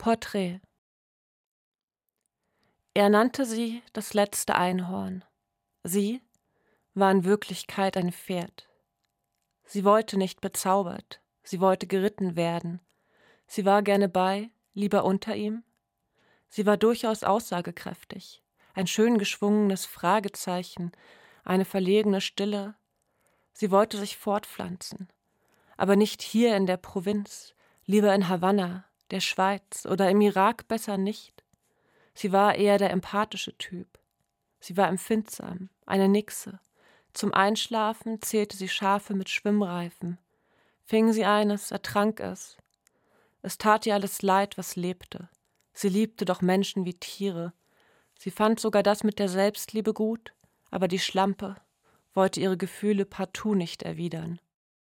Porträt Er nannte sie das letzte Einhorn. Sie war in Wirklichkeit ein Pferd. Sie wollte nicht bezaubert, sie wollte geritten werden. Sie war gerne bei, lieber unter ihm. Sie war durchaus aussagekräftig, ein schön geschwungenes Fragezeichen, eine verlegene Stille. Sie wollte sich fortpflanzen, aber nicht hier in der Provinz, lieber in Havanna, der Schweiz oder im Irak besser nicht. Sie war eher der empathische Typ. Sie war empfindsam, eine Nixe. Zum Einschlafen zählte sie Schafe mit Schwimmreifen. Fing sie eines, ertrank es. Es tat ihr alles leid, was lebte. Sie liebte doch Menschen wie Tiere. Sie fand sogar das mit der Selbstliebe gut, aber die Schlampe wollte ihre Gefühle partout nicht erwidern.